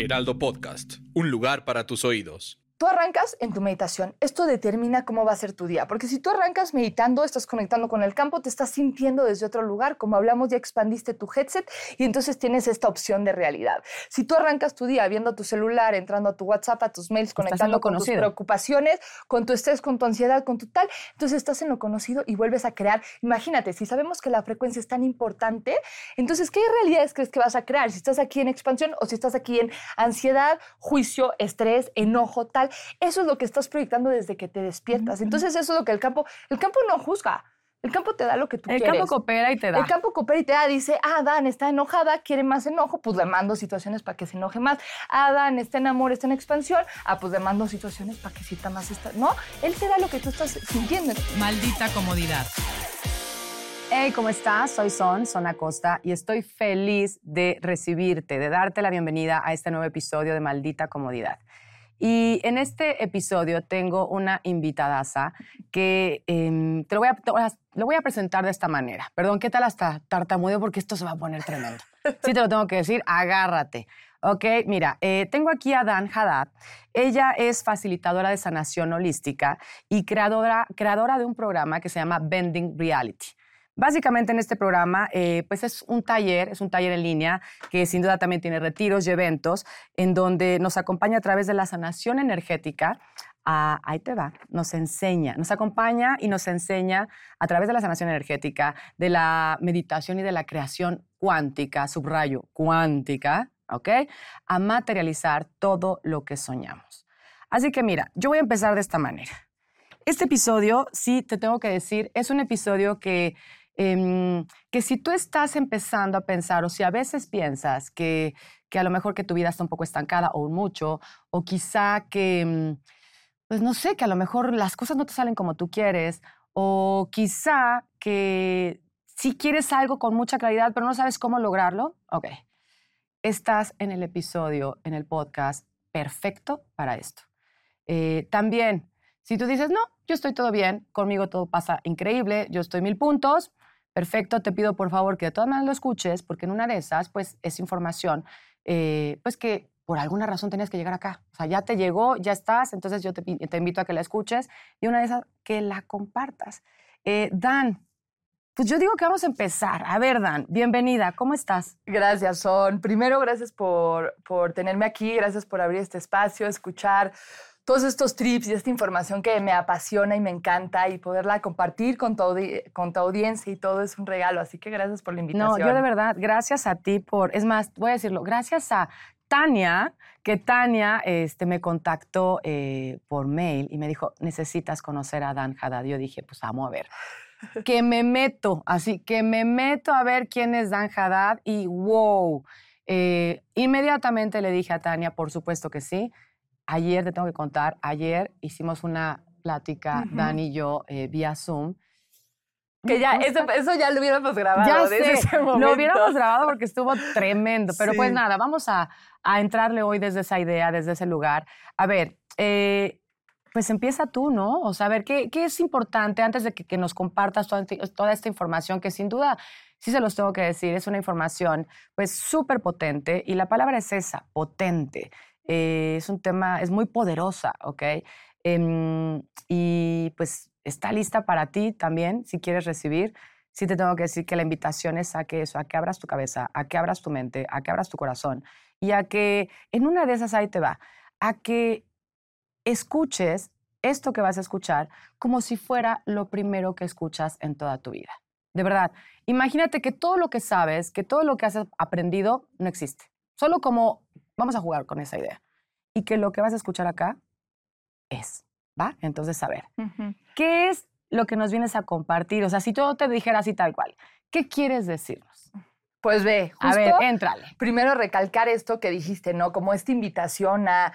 Heraldo Podcast, un lugar para tus oídos. Tú arrancas en tu meditación. Esto determina cómo va a ser tu día. Porque si tú arrancas meditando, estás conectando con el campo, te estás sintiendo desde otro lugar. Como hablamos, ya expandiste tu headset y entonces tienes esta opción de realidad. Si tú arrancas tu día viendo tu celular, entrando a tu WhatsApp, a tus mails, conectando con tus preocupaciones, con tu estrés, con tu ansiedad, con tu tal, entonces estás en lo conocido y vuelves a crear. Imagínate, si sabemos que la frecuencia es tan importante, entonces, ¿qué realidades crees que vas a crear? Si estás aquí en expansión o si estás aquí en ansiedad, juicio, estrés, enojo, tal eso es lo que estás proyectando desde que te despiertas. Entonces, eso es lo que el campo, el campo no juzga. El campo te da lo que tú quieres. El campo coopera y te da. El campo coopera y te da. Dice, ah, Dan está enojada, quiere más enojo, pues le mando situaciones para que se enoje más. Ah, Dan está en amor, está en expansión, ah, pues le mando situaciones para que sienta más esta. No, él te da lo que tú estás sintiendo. Maldita comodidad. Hey, ¿cómo estás? Soy Son, Son Acosta, y estoy feliz de recibirte, de darte la bienvenida a este nuevo episodio de Maldita Comodidad. Y en este episodio tengo una invitadaza que em, te, lo voy a, presentar de esta manera. Perdón, ¿qué tal hasta tartamudeo? Porque esto se va a poner tremendo. Sí te lo tengo que decir, agárrate. Ok, mira, eh, tengo aquí a Dan Haddad. Ella es facilitadora de sanación holística y creadora, creadora de un programa que se llama Bending Reality. Básicamente en este programa, eh, pues es un taller, es un taller en línea que sin duda también tiene retiros y eventos en donde nos acompaña a través de la sanación energética. A, ahí te va, nos enseña, nos acompaña y nos enseña a través de la sanación energética, de la meditación y de la creación cuántica, subrayo, cuántica, ¿ok? A materializar todo lo que soñamos. Así que mira, yo voy a empezar de esta manera. Este episodio, sí, te tengo que decir, es un episodio que Em, que si tú estás empezando a pensar o si a veces piensas que, que a lo mejor que tu vida está un poco estancada o mucho, o quizá que, mm, pues no sé, que a lo mejor las cosas no te salen como tú quieres, o quizá que si quieres algo con mucha claridad pero no sabes cómo lograrlo, ok, estás en el episodio, en el podcast perfecto para esto. Eh, también, si tú dices, no, yo estoy todo bien, conmigo todo pasa increíble, yo estoy mil puntos, perfecto, te pido por favor que de todas maneras lo escuches, porque en una de esas, pues es información, eh, pues que por alguna razón tenías que llegar acá. O sea, ya te llegó, ya estás, entonces yo te, invito a que la escuches y una de esas, que la compartas. Eh, Dan, pues yo digo que vamos a empezar. A ver, Dan, bienvenida, ¿cómo estás? Gracias, Son. Primero, gracias por, por tenerme aquí, gracias por abrir este espacio, escuchar todos estos trips y esta información que me apasiona y me encanta y poderla compartir con tu, con tu audiencia y todo es un regalo. Así que gracias por la invitación. No, yo de verdad, gracias a ti por, es más, voy a decirlo, gracias a Tania, que Tania este, me contactó eh, por mail y me dijo, necesitas conocer a Dan Haddad. Yo dije, pues vamos a ver. que me meto, así que me meto a ver quién es Dan Haddad y wow. Eh, inmediatamente le dije a Tania, por supuesto que sí ayer te tengo que contar, ayer hicimos una plática, Dani y yo, eh, vía Zoom. Que ya, eso, ya lo hubiéramos grabado. Ya sé, lo hubiéramos grabado porque estuvo tremendo. Pero pues nada, vamos a, a, entrarle hoy desde esa idea, desde ese lugar. A ver, eh, pues empieza tú, ¿no? O sea, a ver, ¿qué, qué es importante antes de que, que nos compartas toda, toda, esta información que sin duda, sí se los tengo que decir, es una información pues súper potente y la palabra es esa, potente. Eh, es un tema, es muy poderosa, ¿ok? Em, y pues está lista para ti también, si quieres recibir. Sí te tengo que decir que la invitación es a que eso, a que abras tu cabeza, a que abras tu mente, a que abras tu corazón y a que en una de esas ahí te va, a que escuches esto que vas a escuchar como si fuera lo primero que escuchas en toda tu vida. De verdad, imagínate que todo lo que sabes, que todo lo que has aprendido no existe. Solo como Vamos a jugar con esa idea. Y que lo que vas a escuchar acá es, ¿va? Entonces, a ver, ¿qué es lo que nos vienes a compartir? O sea, si yo te dijera así tal cual, ¿qué quieres decirnos? Pues ve, a ver, éntrale. Primero recalcar esto que dijiste, ¿no? Como esta invitación a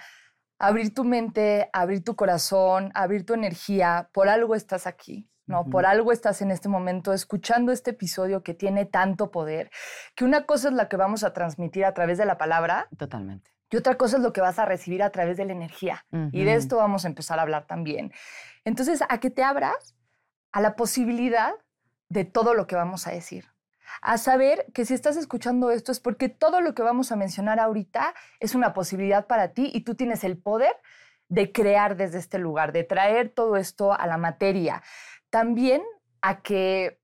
abrir tu mente, abrir tu corazón, abrir tu energía. Por algo estás aquí. ¿No? Por algo estás en este momento escuchando este episodio que tiene tanto poder, que una cosa es la que vamos a transmitir a través de la palabra. Totalmente. Y otra cosa es lo que vas a recibir a través de la energía. Y de esto vamos a empezar a hablar también. Entonces, a que te abras a la posibilidad de todo lo que vamos a decir. a saber que si estás escuchando esto es porque todo lo que vamos a mencionar ahorita es una posibilidad para ti y tú tienes el poder de crear desde este lugar, de traer todo esto a la materia. También a que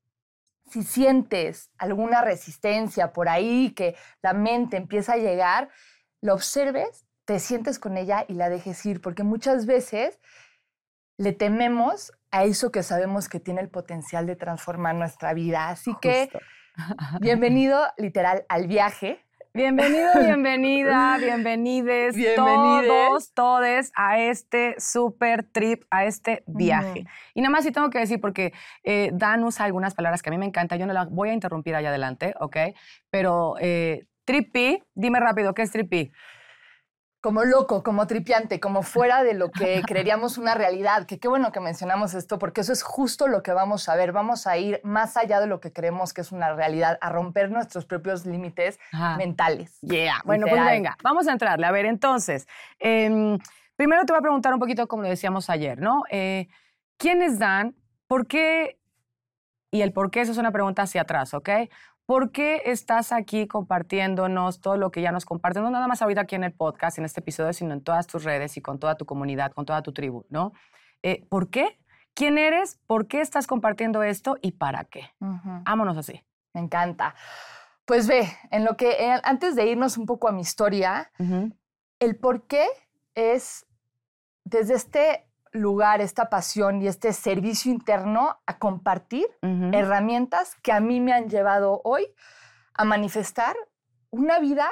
si sientes alguna resistencia por ahí, que la mente empieza a llegar, lo observes, te sientes con ella y la dejes ir, porque muchas veces le tememos a eso que sabemos que tiene el potencial de transformar nuestra vida. Así que bienvenido literal al viaje. Bienvenido, bienvenida, bienvenides, todos, todes a este super trip, a este viaje. Y nada más sí tengo que decir, porque eh, Dan usa algunas palabras que a mí me encantan, yo no las voy a interrumpir allá adelante, ¿ok? Pero eh, trippy, dime rápido, ¿qué es trippy? Como loco, como tripiante, como fuera de lo que creeríamos una realidad. Que qué bueno que mencionamos esto, porque eso es justo lo que vamos a ver. Vamos a ir más allá de lo que creemos que es una realidad, a romper nuestros propios límites mentales. Yeah. Bueno, pues venga, vamos a entrarle. A ver, entonces, em, primero te voy a preguntar un poquito, como lo decíamos ayer, ¿no? Eh, ¿Quiénes dan? ¿Por qué? Y el por qué, eso es una pregunta hacia atrás, ¿ok? ¿Por qué estás aquí compartiéndonos todo lo que ya nos comparten? No nada más ahorita aquí en el podcast, en este episodio, sino en todas tus redes y con toda tu comunidad, con toda tu tribu, ¿no? Eh, ¿Por qué? ¿Quién eres? ¿Por qué estás compartiendo esto? ¿Y para qué? Vámonos así. Me encanta. Pues ve, en lo que, eh, antes de irnos un poco a mi historia, el por qué es desde este lugar, esta pasión y este servicio interno a compartir herramientas que a mí me han llevado hoy a manifestar una vida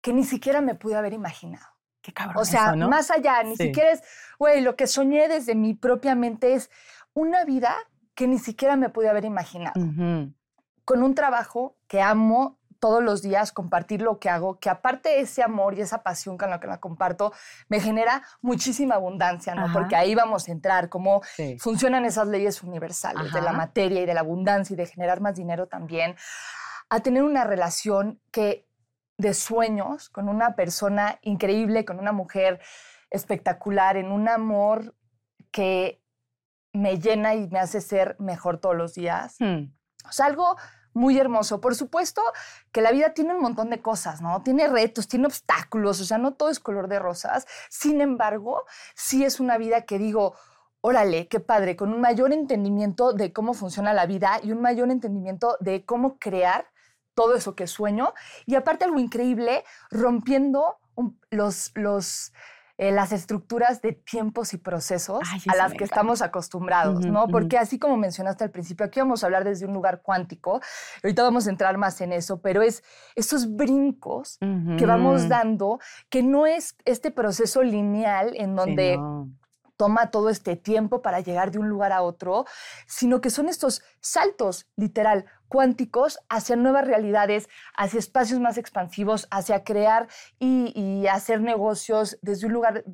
que ni siquiera me pude haber imaginado. Qué cabrón. O sea, más allá, ni siquiera es, güey, lo que soñé desde mi propia mente es una vida que ni siquiera me pude haber imaginado. Con un trabajo que amo todos los días compartir lo que hago, que aparte de ese amor y esa pasión con la que la comparto, me genera muchísima abundancia, ¿no? Porque ahí vamos a entrar, cómo funcionan esas leyes universales de la materia y de la abundancia y de generar más dinero también, a tener una relación que de sueños con una persona increíble, con una mujer espectacular, en un amor que me llena y me hace ser mejor todos los días. Hmm. O sea, algo muy hermoso. Por supuesto que la vida tiene un montón de cosas, ¿no? Tiene retos, tiene obstáculos, o sea, no todo es color de rosas. Sin embargo, sí es una vida que digo, órale, qué padre, con un mayor entendimiento de cómo funciona la vida y un mayor entendimiento de cómo crear todo eso que sueño. Y aparte algo increíble, rompiendo los, los eh, las estructuras de tiempos y procesos a las que estamos acostumbrados, ¿no? Porque así como mencionaste al principio, aquí vamos a hablar desde un lugar cuántico, ahorita vamos a entrar más en eso, pero es esos brincos que vamos dando, que no es este proceso lineal en donde toma todo este tiempo para llegar de un lugar a otro, sino que son estos saltos, literal, cuánticos hacia nuevas realidades, hacia espacios más expansivos, hacia crear y, hacer negocios desde un lugar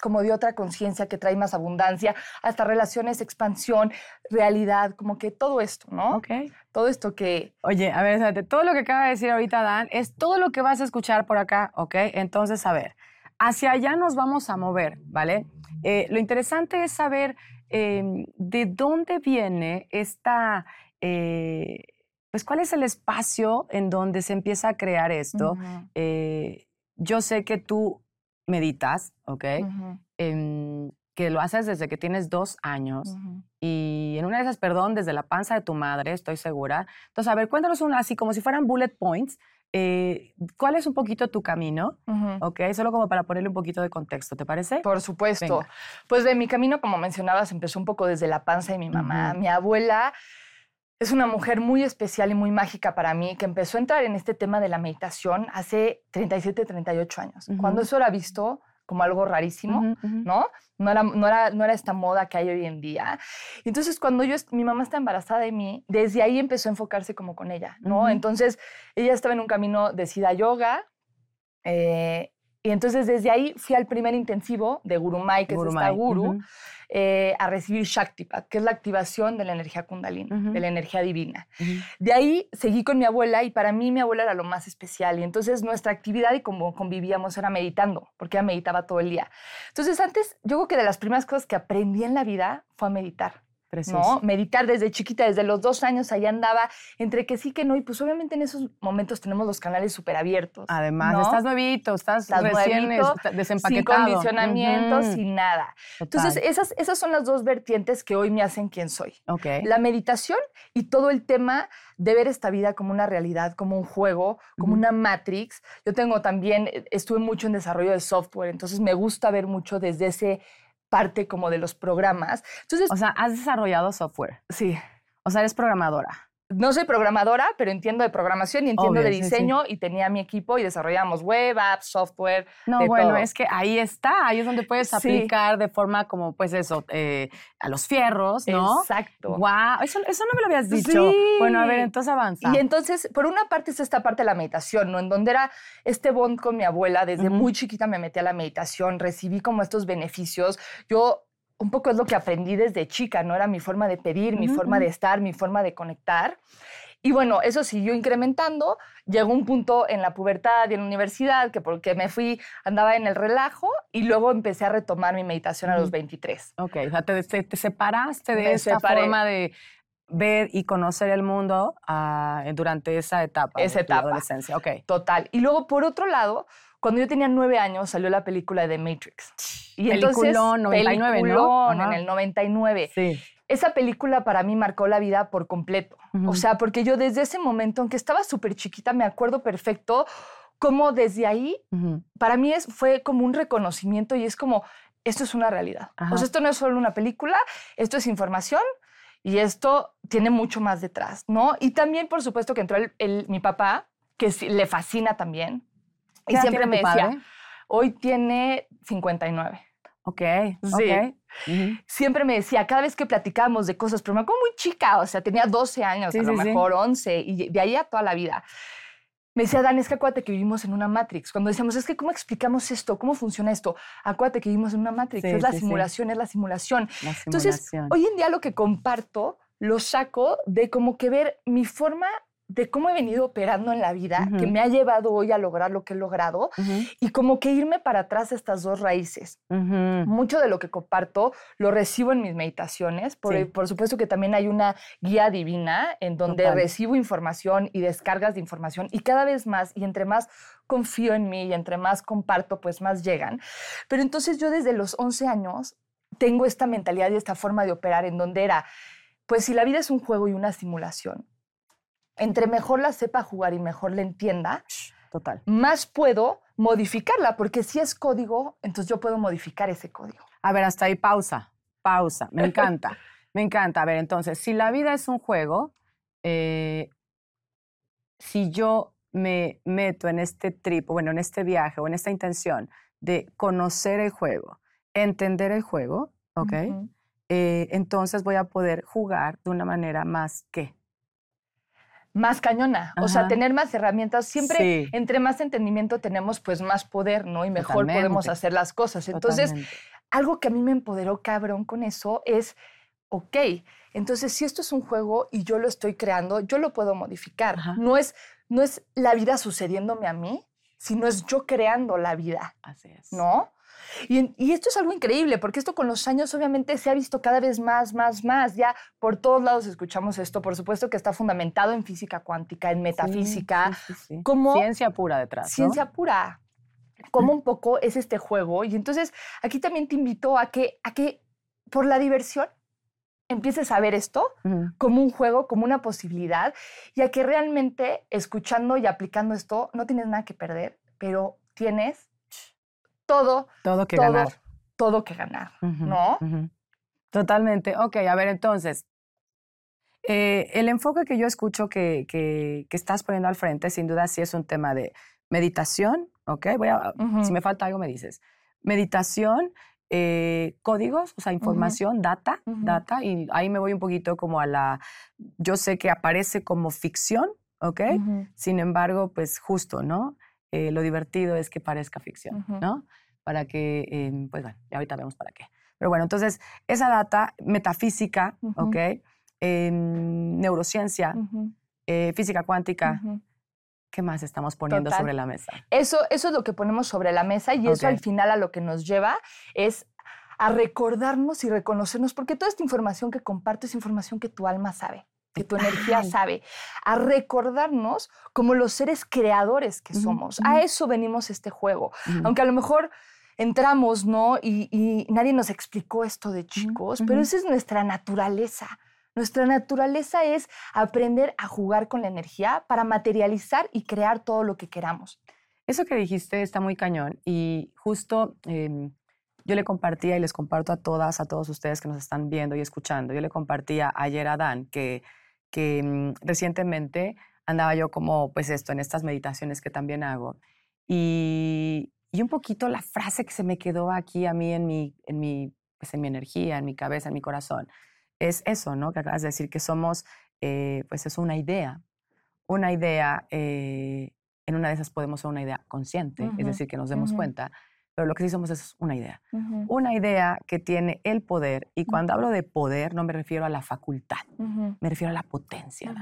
como de otra conciencia que trae más abundancia, hasta relaciones, expansión, realidad, como que todo esto, ¿no? Ok. Todo esto que... Oye, a ver, todo lo que acaba de decir ahorita Dan es todo lo que vas a escuchar por acá, ¿ok? Entonces, a ver, hacia allá nos vamos a mover, ¿vale? Eh, lo interesante es saber em, de dónde viene esta, eh, pues cuál es el espacio en donde se empieza a crear esto. Eh, yo sé que tú meditas, ¿ok? Em, que lo haces desde que tienes dos años y en una de esas, perdón, desde la panza de tu madre, estoy segura. Entonces, a ver, cuéntanos una así como si fueran bullet points eh, ¿Cuál es un poquito tu camino? Ok, solo como para ponerle un poquito de contexto, ¿te parece? Por supuesto. Pues de mi camino, como mencionabas, empezó un poco desde la panza de mi mamá. Mi abuela es una mujer muy especial y muy mágica para mí, que empezó a entrar en este tema de la meditación hace 37, 38 años. Cuando eso era visto como algo rarísimo, ¿no? No era, no, era, no era esta moda que hay hoy en día. Entonces, cuando yo, mi mamá está embarazada de mí, desde ahí empezó a enfocarse como con ella, ¿no? Entonces, ella estaba en un camino de Siddha Yoga, eh, y entonces desde ahí fui al primer intensivo de Gurumai, que es esta guru, eh, a recibir Shaktipat, que es la activación de la energía kundalini, de la energía divina. De ahí seguí con mi abuela y para mí mi abuela era lo más especial. Y entonces nuestra actividad y como convivíamos era meditando, porque ella meditaba todo el día. Entonces antes, yo creo que de las primeras cosas que aprendí en la vida fue a meditar. Precioso. ¿no? Meditar desde chiquita, desde los dos años, ahí andaba, entre que sí, que no, y pues obviamente en esos momentos tenemos los canales súper abiertos. Además, ¿no? estás nuevito, estás, Estás recién nuevito, es- sin desempaquetado. condicionamiento, sin nada. Total. Entonces, esas, esas son las dos vertientes que hoy me hacen quien soy. Ok. La meditación y todo el tema de ver esta vida como una realidad, como un juego, como una matrix. Yo tengo también, eh, estuve mucho en desarrollo de software, entonces me gusta ver mucho desde ese parte como de los programas. Entonces, O sea, has desarrollado software. sí, O sea, eres programadora. No soy programadora, pero entiendo de programación y entiendo Obvio, de sí, sí. diseño y tenía mi equipo y desarrollábamos web, apps, software. No, de bueno, todo. es que ahí está, ahí es donde puedes Sí. aplicar de forma como, pues eso, eh, a los fierros, ¿no? Exacto. Wow, eso, eso no me lo habías dicho. Sí. Bueno, a ver, entonces avanza. Y entonces, por una parte está esta parte de la meditación, ¿no? En donde era este bond con mi abuela, desde muy chiquita me metí a la meditación, recibí como estos beneficios. Yo, un poco es lo que aprendí desde chica, ¿no? Era mi forma de pedir, mi forma de estar, mi forma de conectar. Y bueno, eso siguió incrementando. Llegó un punto en la pubertad y en la universidad que porque me fui, andaba en el relajo y luego empecé a retomar mi meditación a los Ujú. 23. Ok, o sea, te, te- te separaste de Me esta separé. forma de ver y conocer el mundo ah, durante esa etapa Esa de tu etapa. adolescencia. Ok. Total. Y luego, por otro lado, cuando yo tenía nueve años, salió la película de Matrix. Y Peliculón, 99, ¿no? peliculón, Ajá. en el 99. Sí. Esa película para mí marcó la vida por completo. Ujú. O sea, porque yo desde ese momento, aunque estaba súper chiquita, me acuerdo perfecto cómo desde ahí, Ujú. para mí es, fue como un reconocimiento y es como, esto es una realidad. Ajá. O sea, esto no es solo una película, esto es información y esto tiene mucho más detrás, ¿no? Y también, por supuesto, que entró el- el- mi papá, que le fascina también. ¿Qué Y siempre me decía, padre? hoy tiene 59. Ok, Sí. ok. Ujú. Siempre me decía, cada vez que platicábamos de cosas, pero me acuerdo muy chica, o sea, tenía 12 años, Sí, a lo sí, mejor 11, y de ahí a toda la vida. Me decía, Dan, es que acuérdate que vivimos en una Matrix. Cuando decíamos, es que ¿cómo explicamos esto? ¿Cómo funciona esto? Acuérdate que vivimos en una Matrix. Es la simulación, es la simulación. La Entonces, simulación. hoy en día lo que comparto lo saco de como que ver mi forma de cómo he venido operando en la vida, que me ha llevado hoy a lograr lo que he logrado, y como que irme para atrás a estas dos raíces. Mucho de lo que comparto lo recibo en mis meditaciones. Por, Sí. por supuesto que también hay una guía divina en donde Total. recibo información y descargas de información y cada vez más y entre más confío en mí y entre más comparto, pues más llegan. Pero entonces yo desde los 11 años tengo esta mentalidad y esta forma de operar en donde era, pues si la vida es un juego y una simulación, entre mejor la sepa jugar y mejor la entienda, Total. más puedo modificarla, porque si es código, entonces yo puedo modificar ese código. A ver, hasta ahí pausa, pausa. Me encanta, me encanta. A ver, entonces, si la vida es un juego, eh, si yo me meto en este trip, o bueno, en este viaje o en esta intención de conocer el juego, entender el juego, ¿ok? Eh, entonces voy a poder jugar de una manera más que. Más cañona, o sea, tener más herramientas. Siempre, Sí. entre más entendimiento tenemos, pues más poder, ¿no? Y mejor podemos hacer las cosas. Entonces, Totalmente. algo que a mí me empoderó cabrón con eso es, ok, entonces si esto es un juego y yo lo estoy creando, yo lo puedo modificar. Ajá. No es, no es la vida sucediéndome a mí, sino es yo creando la vida. Así es. ¿no? Y, esto es algo increíble, porque esto con los años obviamente se ha visto cada vez más, más, más. Ya por todos lados escuchamos esto. Por supuesto que está fundamentado en física cuántica, en metafísica, sí, sí, sí. como Ciencia pura detrás. ¿no? ciencia pura. Como un poco es este juego. Y entonces aquí también te invito a que, a que por la diversión empieces a ver esto como un juego, como una posibilidad, y a que realmente escuchando y aplicando esto no tienes nada que perder, pero tienes todo Todo que todo, ganar. todo que ganar, ¿no? Totalmente. Ok, a ver, entonces, eh, el enfoque que yo escucho que, que- que estás poniendo al frente, sin duda, sí es un tema de meditación, ¿ok? Voy a. Si me falta algo, me dices. Meditación, eh, códigos, o sea, información, data, data, y ahí me voy un poquito como a la, yo sé que aparece como ficción, ¿ok? Sin embargo, pues justo, ¿no? Eh, lo divertido es que parezca ficción. ¿no? Para que, em, pues bueno, ya ahorita vemos para qué. Pero bueno, entonces, esa data metafísica. ¿ok? Em, neurociencia, eh, física cuántica. ¿qué más estamos poniendo Total. sobre la mesa? Eso, eso es lo que ponemos sobre la mesa y eso al final a lo que nos lleva es a recordarnos y reconocernos, porque toda esta información que comparto es información que tu alma sabe, que tu energía sabe, a recordarnos como los seres creadores que somos. A eso venimos este juego. Aunque a lo mejor entramos, ¿no? Y, y nadie nos explicó esto de chicos, pero esa es nuestra naturaleza. Nuestra naturaleza es aprender a jugar con la energía para materializar y crear todo lo que queramos. Eso que dijiste está muy cañón y justo em, yo le compartía y les comparto a todas, a todos ustedes que nos están viendo y escuchando, yo le compartía ayer a Dan que, que mm, recientemente andaba yo como pues esto en estas meditaciones que también hago y, y un poquito la frase que se me quedó aquí a mí en mi, en mi, pues en mi energía, en mi cabeza, en mi corazón, es eso, ¿no? Que acabas de decir que somos, eh, pues es una idea, una idea, eh, en una de esas podemos ser una idea consciente, es Ujú, decir, que nos demos ujú. cuenta, pero lo que sí somos es una idea. Una idea que tiene el poder, y cuando hablo de poder no me refiero a la facultad, Ujú, me refiero a la potencia,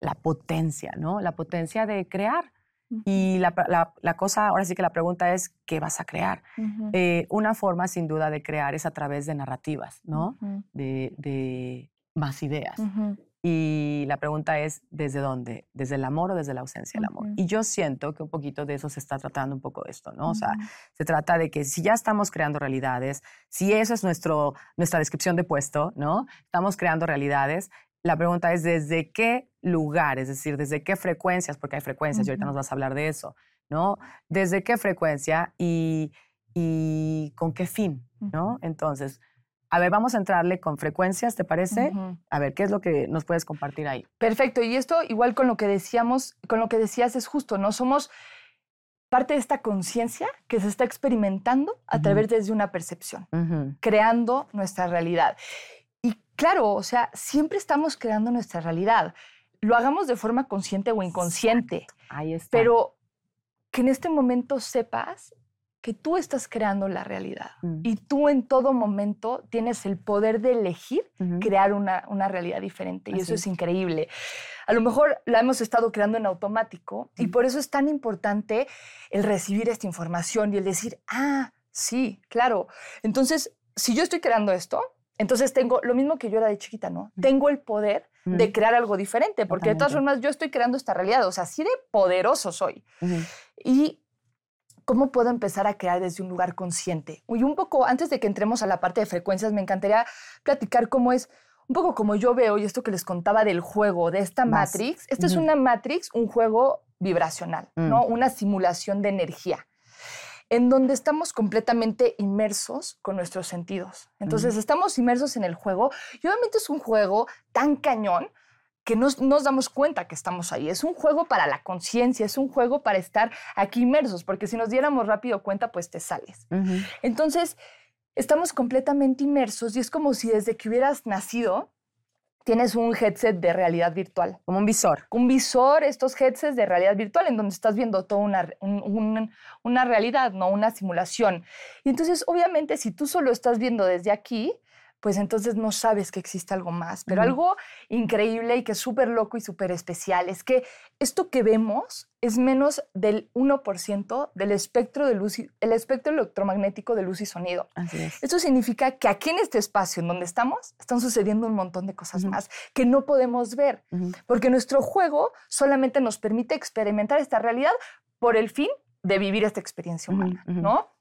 la potencia, ¿no? La potencia de crear. Y la, la- la cosa, ahora sí que la pregunta es, ¿qué vas a crear? ujú, Eh, una forma sin duda de crear es a través de narrativas, ¿no? ujú, De, de más ideas. ujú, Y la pregunta es, ¿desde dónde? ¿Desde el amor o desde la ausencia del amor? Y yo siento que un poquito de eso se está tratando un poco esto, ¿no? O sea, se trata de que si ya estamos creando realidades, si eso es nuestro, nuestra descripción de puesto, ¿no? Estamos creando realidades. La pregunta es desde qué lugar, es decir, desde qué frecuencias, porque hay frecuencias y ahorita nos vas a hablar de eso, ¿no? Desde qué frecuencia y, y con qué fin, ¿no? Entonces, a ver, vamos a entrarle con frecuencias, ¿te parece? A ver, ¿qué es lo que nos puedes compartir ahí? Perfecto. Y esto, igual con lo que decíamos, con lo que decías, es justo, ¿no? Somos parte de esta conciencia que se está experimentando a través de una percepción, creando nuestra realidad. Y claro, o sea, siempre estamos creando nuestra realidad. Lo hagamos de forma consciente o inconsciente, Ahí está. pero que en este momento sepas que tú estás creando la realidad Mm, y tú en todo momento tienes el poder de elegir crear una, una realidad diferente y eso es es. increíble. A lo mejor la hemos estado creando en automático y Mm. por eso es tan importante el recibir esta información y el decir, ah, sí, claro. Entonces, si yo estoy creando esto, entonces tengo lo mismo que yo era de chiquita, ¿no? Mm. Tengo el poder de crear algo diferente, porque de todas formas yo estoy creando esta realidad, o sea, así de poderoso soy. Y cómo puedo empezar a crear desde un lugar consciente. Y un poco, antes de que entremos a la parte de frecuencias, me encantaría platicar cómo es, un poco como yo veo, y esto que les contaba del juego, de esta Vas. Matrix. Esta es una Matrix, un juego vibracional, Mm. ¿no? Una simulación de energía en donde estamos completamente inmersos con nuestros sentidos. Entonces, estamos inmersos en el juego y obviamente es un juego tan cañón que no nos damos cuenta que estamos ahí. Es un juego para la conciencia, es un juego para estar aquí inmersos, porque si nos diéramos rápido cuenta, pues te sales. Entonces, estamos completamente inmersos y es como si desde que hubieras nacido tienes un headset de realidad virtual. Como un visor. Un visor, estos headsets de realidad virtual, en donde estás viendo toda una, un- un- una realidad, no una simulación. Y entonces, obviamente, si tú solo estás viendo desde aquí, pues entonces no sabes que existe algo más. Pero algo increíble y que es súper loco y súper especial es que esto que vemos es menos del 1% del espectro de luz, y- el espectro electromagnético de luz y sonido. Así es. Esto significa que aquí en este espacio en donde estamos están sucediendo un montón de cosas más que no podemos ver, porque nuestro juego solamente nos permite experimentar esta realidad por el fin de vivir esta experiencia humana. ¿no?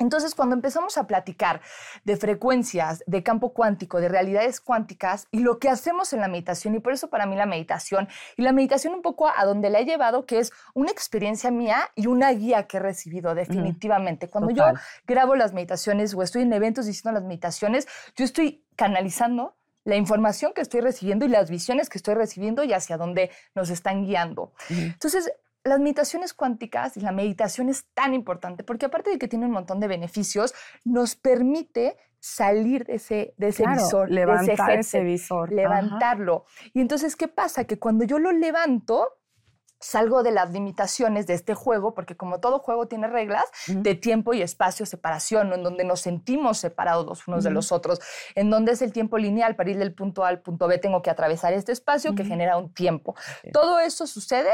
Entonces, cuando empezamos a platicar de frecuencias, de campo cuántico, de realidades cuánticas y lo que hacemos en la meditación, y por eso para mí la meditación, y la meditación un poco a donde la he llevado, que es una experiencia mía y una guía que he recibido definitivamente. Cuando yo grabo las meditaciones o estoy en eventos diciendo las meditaciones, yo estoy canalizando la información que estoy recibiendo y las visiones que estoy recibiendo y hacia dónde nos están guiando. Entonces, las meditaciones cuánticas y la meditación es tan importante porque aparte de que tiene un montón de beneficios, nos permite salir de ese, de ese Claro, visor, de levantar ese ese headset, visor. Ajá. levantarlo. Y entonces, ¿qué pasa? Que cuando yo lo levanto, salgo de las limitaciones de este juego, porque como todo juego tiene reglas de tiempo y espacio, separación, en donde nos sentimos separados los unos de los otros, en donde es el tiempo lineal, para ir del punto A al punto B tengo que atravesar este espacio que genera un tiempo. Todo eso sucede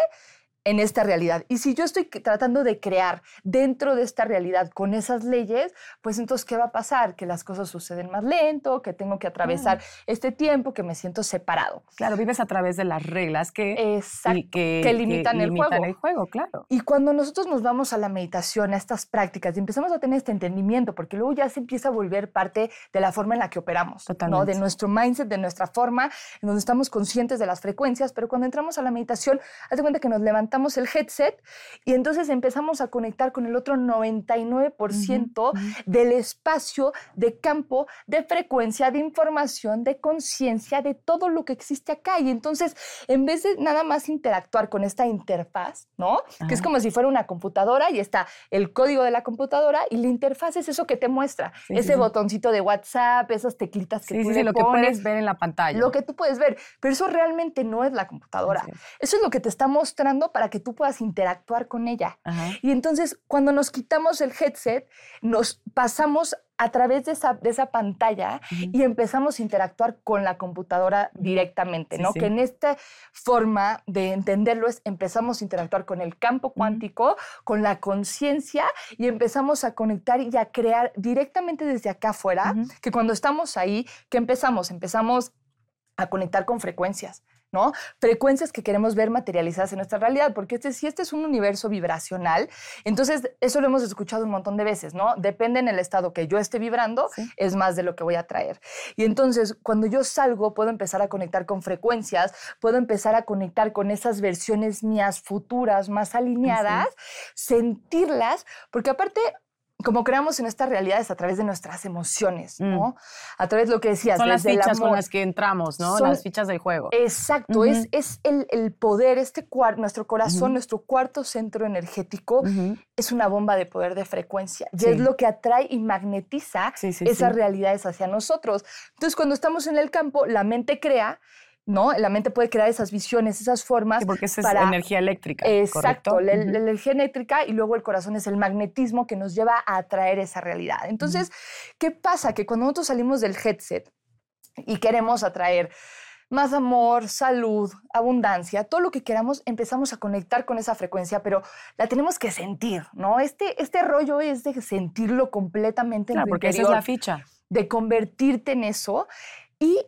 en esta realidad. Y si yo estoy que- tratando de crear dentro de esta realidad con esas leyes, pues entonces, ¿qué va a pasar? Que las cosas suceden más lento, que tengo que atravesar este tiempo, que me siento separado. Claro, vives a través de las reglas que, Exacto. que, que limitan el juego. el juego, claro. Y cuando nosotros nos vamos a la meditación, a estas prácticas, y empezamos a tener este entendimiento, porque luego ya se empieza a volver parte de la forma en la que operamos, ¿no? Totalmente. de nuestro mindset, de nuestra forma, en donde estamos conscientes de las frecuencias, pero cuando entramos a la meditación, haz de cuenta que nos levantamos el headset y entonces empezamos a conectar con el otro 99% del espacio de campo, de frecuencia, de información, de conciencia, de todo lo que existe acá. Y entonces, en vez de nada más interactuar con esta interfaz, ¿no? Que es como si fuera una computadora y está el código de la computadora y la interfaz es eso que te muestra, Sí, ese sí. botoncito de WhatsApp, esas teclitas que Sí, tú le lo que pones, puedes ver en la pantalla. lo que tú puedes ver, pero eso realmente no es la computadora. Eso es lo que te está mostrando para que tú puedas interactuar con ella. Ajá. Y entonces, cuando nos quitamos el headset, nos pasamos a través de esa, de esa pantalla y empezamos a interactuar con la computadora directamente, Sí, ¿no? sí. Que en esta forma de entenderlo es empezamos a interactuar con el campo cuántico, con la conciencia y empezamos a conectar y a crear directamente desde acá afuera, que cuando estamos ahí, ¿qué empezamos? Empezamos a conectar con frecuencias. ¿No? Frecuencias que queremos ver materializadas en nuestra realidad, porque este, si este es un universo vibracional, entonces eso lo hemos escuchado un montón de veces, ¿no? Depende en el estado que yo esté vibrando, Sí. es más de lo que voy a traer. Y entonces, cuando yo salgo, puedo empezar a conectar con frecuencias, puedo empezar a conectar con esas versiones mías futuras, más alineadas, sentirlas, porque aparte, como creamos en estas realidades a través de nuestras emociones, ¿no? A través de lo que decías, Son las el fichas con las que entramos, ¿no? Son- las fichas del juego. Exacto, es, es el, el poder, este nuestro corazón, nuestro cuarto centro energético es una bomba de poder de frecuencia y Sí. es lo que atrae y magnetiza Sí, sí, esas realidades hacia nosotros. Entonces, cuando estamos en el campo, la mente crea, ¿no? La mente puede crear esas visiones, esas formas. Sí, porque esa es para- energía eléctrica. Exacto, ¿correcto? la, energía eléctrica y luego el corazón es el magnetismo que nos lleva a atraer esa realidad. Entonces, ¿qué pasa? Que cuando nosotros salimos del headset y queremos atraer más amor, salud, abundancia, todo lo que queramos, empezamos a conectar con esa frecuencia, pero la tenemos que sentir, ¿no? Este, este rollo es de sentirlo completamente en Claro, tu porque esa es la ficha. de convertirte en eso y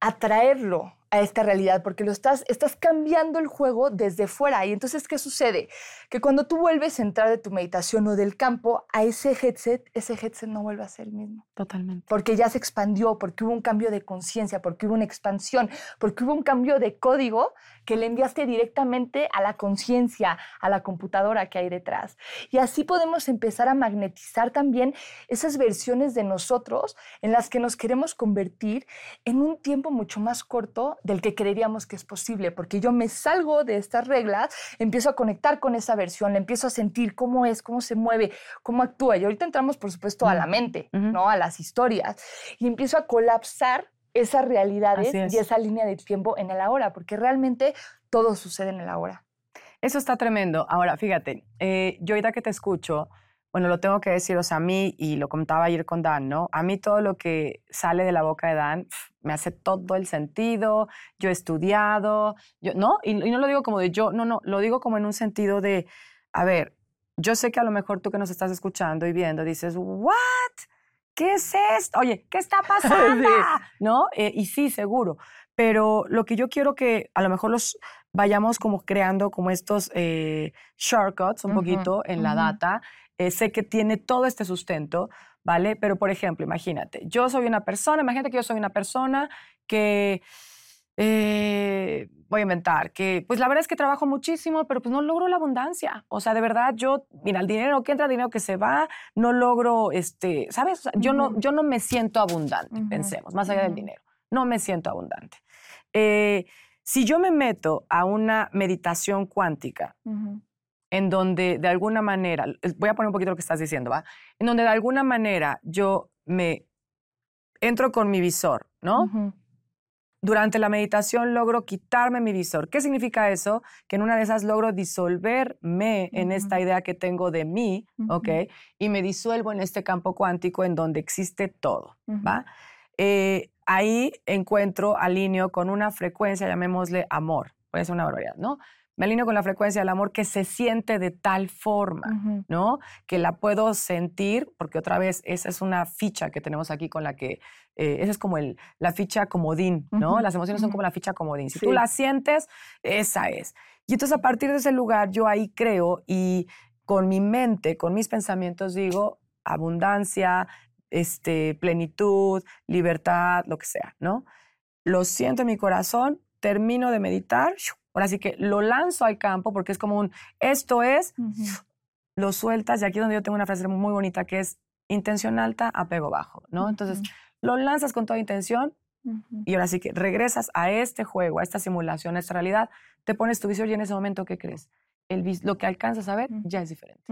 atraerlo a esta realidad, porque lo estás, estás cambiando el juego desde fuera. Y entonces, ¿qué sucede? Que cuando tú vuelves a entrar de tu meditación o del campo a ese headset, ese headset no vuelve a ser el mismo Totalmente. porque ya se expandió, porque hubo un cambio de conciencia, porque hubo una expansión, porque hubo un cambio de código que le enviaste directamente a la conciencia, a la computadora que hay detrás. Y así podemos empezar a magnetizar también esas versiones de nosotros en las que nos queremos convertir en un tiempo mucho más corto del que creeríamos que es posible, porque yo me salgo de estas reglas, empiezo a conectar con esa versión, empiezo a sentir cómo es, cómo se mueve, cómo actúa. Y ahorita entramos, por supuesto, a la mente. ¿no? A las historias. Y empiezo a colapsar esas realidades es. y esa línea de tiempo en el ahora, porque realmente todo sucede en el ahora. Eso está tremendo. Ahora, fíjate, eh, yo ahorita que te escucho, bueno, lo tengo que decir, o sea, a mí, y lo contaba ayer con Dan, ¿no? A mí todo lo que sale de la boca de Dan pf, me hace todo el sentido, yo he estudiado, yo, ¿no? Y, y no lo digo como de yo, no, no, lo digo como en un sentido de, a ver, yo sé que a lo mejor tú que nos estás escuchando y viendo dices, ¿what? ¿Qué es esto? Oye, ¿qué está pasando? ¿No? Eh, y sí, seguro. Pero lo que yo quiero que a lo mejor los vayamos como creando como estos eh, shortcuts un Ujú, poquito en la ujú. data. Eh, sé que tiene todo este sustento, ¿vale? Pero, por ejemplo, imagínate, yo soy una persona, imagínate que yo soy una persona que, eh, voy a inventar, que pues la verdad es que trabajo muchísimo, pero pues no logro la abundancia. O sea, de verdad, yo, mira, el dinero que entra, el dinero que se va, no logro, este, ¿sabes? O sea, yo, no, yo no me siento abundante, pensemos, más allá del dinero. No me siento abundante. Eh, si yo me meto a una meditación cuántica, en donde de alguna manera, voy a poner un poquito lo que estás diciendo, ¿va? En donde de alguna manera yo me entro con mi visor, ¿no? Durante la meditación logro quitarme mi visor. ¿Qué significa eso? Que en una de esas logro disolverme en esta idea que tengo de mí, ¿ok? Ujú. Y me disuelvo en este campo cuántico en donde existe todo. ¿va? Eh, ahí encuentro, alineo con una frecuencia, llamémosle amor, puede ser una barbaridad, ¿no? Me alineo con la frecuencia del amor que se siente de tal forma. ¿no? Que la puedo sentir, porque otra vez, esa es una ficha que tenemos aquí con la que, eh, esa es como el, la ficha comodín, ¿no? Las emociones son como la ficha comodín. Si Sí. tú la sientes, esa es. Y entonces a partir de ese lugar yo ahí creo y con mi mente, con mis pensamientos digo abundancia, este, plenitud, libertad, lo que sea, ¿no? Lo siento en mi corazón, termino de meditar. Ahora sí que lo lanzo al campo porque es como un, esto es, lo sueltas y aquí es donde yo tengo una frase muy bonita que es intención alta, apego bajo, ¿no? Entonces lo lanzas con toda intención y ahora sí que regresas a este juego, a esta simulación, a esta realidad, te pones tu visor y en ese momento, ¿qué crees? El, vis- lo que alcanzas a ver Ujú. ya es diferente.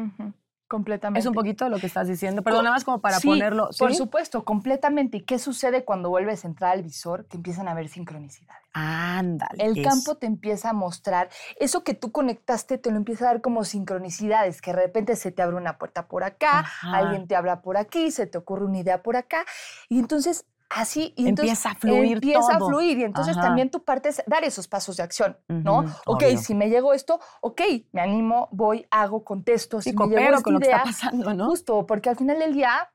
Completamente. Es un poquito lo que estás diciendo, pero nada más como para Sí, ponerlo. Por ¿sí? supuesto, completamente. ¿Y qué sucede cuando vuelves a entrar al visor? Que empiezan a haber sincronicidades. Ándale. El eso. campo te empieza a mostrar eso que tú conectaste, te lo empieza a dar como sincronicidades, que de repente se te abre una puerta por acá, Ajá. alguien te habla por aquí, se te ocurre una idea por acá, y entonces así y entonces Empieza a fluir empieza todo. a fluir y entonces Ajá. también tu parte es dar esos pasos de acción, ¿no? Ok, obvio. si me llegó esto, ok, me animo, voy, hago, contesto, Sí, si me llegó coopero esta con lo que está pasando, ¿no? Justo, porque al final del día,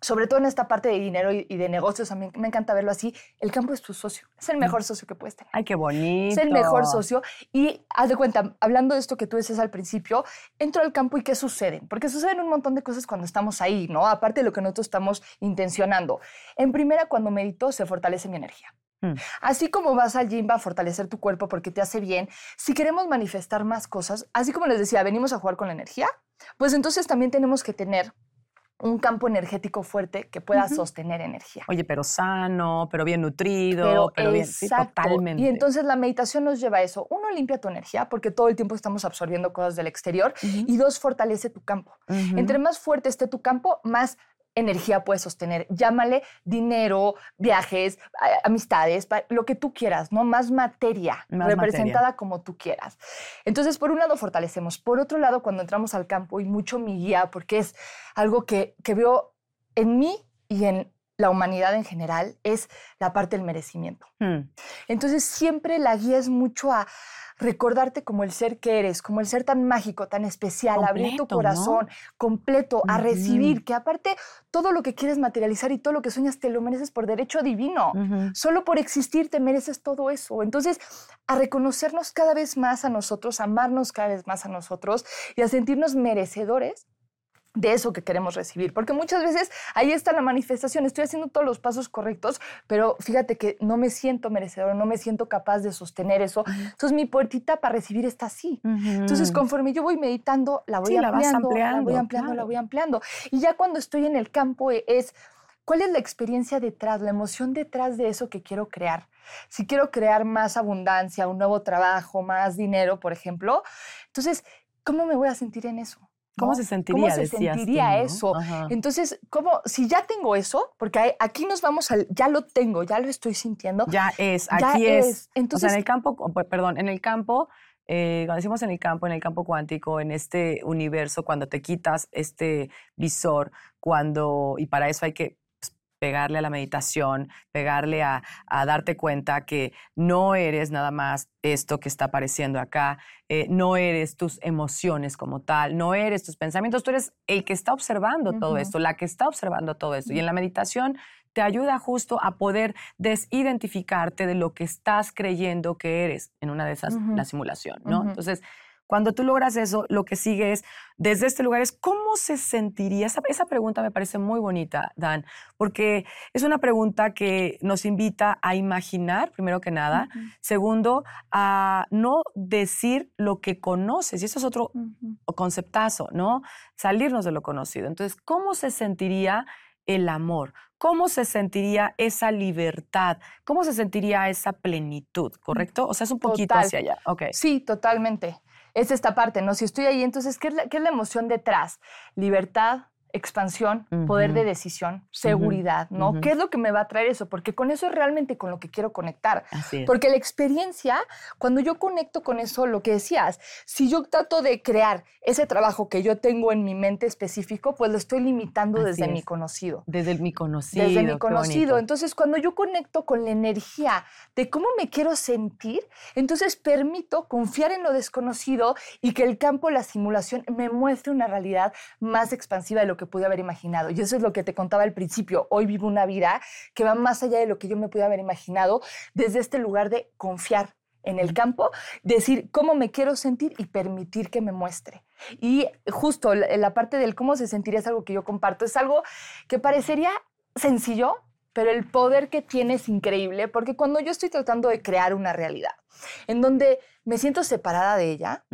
sobre todo en esta parte de dinero y, de negocios, a mí me encanta verlo así, el campo es tu socio, es el mejor socio que puedes tener. Ay, qué bonito. Es el mejor socio. Y haz de cuenta, hablando de esto que tú decías al principio, entro al campo y ¿qué sucede? Porque suceden un montón de cosas cuando estamos ahí, ¿no? Aparte de lo que nosotros estamos intencionando. En primera, cuando medito, se fortalece mi energía. Mm. Así como vas al gym va a fortalecer tu cuerpo porque te hace bien, si queremos manifestar más cosas, así como les decía, venimos a jugar con la energía, pues entonces también tenemos que tener un campo energético fuerte que pueda sostener energía. Oye, pero sano, pero bien nutrido, pero, bien. Sí, totalmente. Y entonces la meditación nos lleva a eso. Uno, limpia tu energía porque todo el tiempo estamos absorbiendo cosas del exterior. Y dos, fortalece tu campo. Entre más fuerte esté tu campo, más energía puedes sostener. Llámale dinero, viajes, amistades, lo que tú quieras, ¿no? Más materia Más representada como tú quieras. Entonces, por un lado, fortalecemos. Por otro lado, cuando entramos al campo, y mucho mi guía, porque es algo que, que veo en mí y en la humanidad en general, es la parte del merecimiento. Hmm. Entonces siempre la guía es mucho a recordarte como el ser que eres, como el ser tan mágico, tan especial, abrir tu Completo, ¿no? corazón completo, a recibir, que aparte todo lo que quieres materializar y todo lo que sueñas te lo mereces por derecho divino. Solo por existir te mereces todo eso. Entonces, a reconocernos cada vez más a nosotros, a amarnos cada vez más a nosotros y a sentirnos merecedores de eso que queremos recibir. Porque muchas veces ahí está la manifestación, estoy haciendo todos los pasos correctos, pero fíjate que no me siento merecedor, no me siento capaz de sostener eso. Entonces mi puertita para recibir está así. Entonces, Ujú. conforme yo voy meditando, la voy Sí, la vas ampliando, la voy ampliando, ampliando, la voy ampliando. Y ya cuando estoy en el campo e- es, ¿cuál es la experiencia detrás, la emoción detrás de eso que quiero crear? Si quiero crear más abundancia, un nuevo trabajo, más dinero, por ejemplo, entonces, ¿cómo me voy a sentir en eso? ¿Cómo se sentiría? ¿Cómo se tú, sentiría ¿no? eso? Ajá. Entonces, ¿cómo, si ya tengo eso, porque aquí nos vamos al, ya lo tengo, ya lo estoy sintiendo, Ya es, ya aquí es. es. o sea, Entonces, en el campo, perdón, en el campo, eh, cuando decimos en el campo, en el campo cuántico, en este universo, cuando te quitas este visor, cuando, y para eso hay que pegarle a la meditación, pegarle a, a darte cuenta que no eres nada más esto que está apareciendo acá, eh, no eres tus emociones como tal, no eres tus pensamientos, tú eres el que está observando todo esto, la que está observando todo esto. Y en la meditación te ayuda justo a poder desidentificarte de lo que estás creyendo que eres en una de esas, Ujú. la simulación, ¿no? Entonces, cuando tú logras eso, lo que sigue es, desde este lugar, es cómo se sentiría. Esa, esa pregunta me parece muy bonita, Dan, porque es una pregunta que nos invita a imaginar, primero que nada. Segundo, a no decir lo que conoces. Y eso es otro ujú. conceptazo, ¿no? Salirnos de lo conocido. Entonces, ¿cómo se sentiría el amor? ¿Cómo se sentiría esa libertad? ¿Cómo se sentiría esa plenitud? ¿Correcto? O sea, es un poquito Total. hacia allá. Ok. Sí, totalmente. Es esta parte, ¿no? Si estoy ahí, entonces, ¿qué es la, qué es la emoción detrás? Libertad, expansión, poder de decisión, seguridad, ¿no? ¿Qué es lo que me va a traer eso? Porque con eso es realmente con lo que quiero conectar. Así es. Porque la experiencia, cuando yo conecto con eso, lo que decías, si yo trato de crear ese trabajo que yo tengo en mi mente específico, pues lo estoy limitando Así desde mi conocido. Desde el- mi conocido. Desde mi conocido. Entonces, cuando yo conecto con la energía de cómo me quiero sentir, entonces permito confiar en lo desconocido y que el campo, la simulación, me muestre una realidad más expansiva de lo que pude haber imaginado. Y eso es lo que te contaba al principio. Hoy vivo una vida que va más allá de lo que yo me pude haber imaginado desde este lugar de confiar en el campo, decir cómo me quiero sentir y permitir que me muestre. Y justo la, la parte del cómo se sentiría es algo que yo comparto. Es algo que parecería sencillo, pero el poder que tiene es increíble, porque cuando yo estoy tratando de crear una realidad en donde me siento separada de ella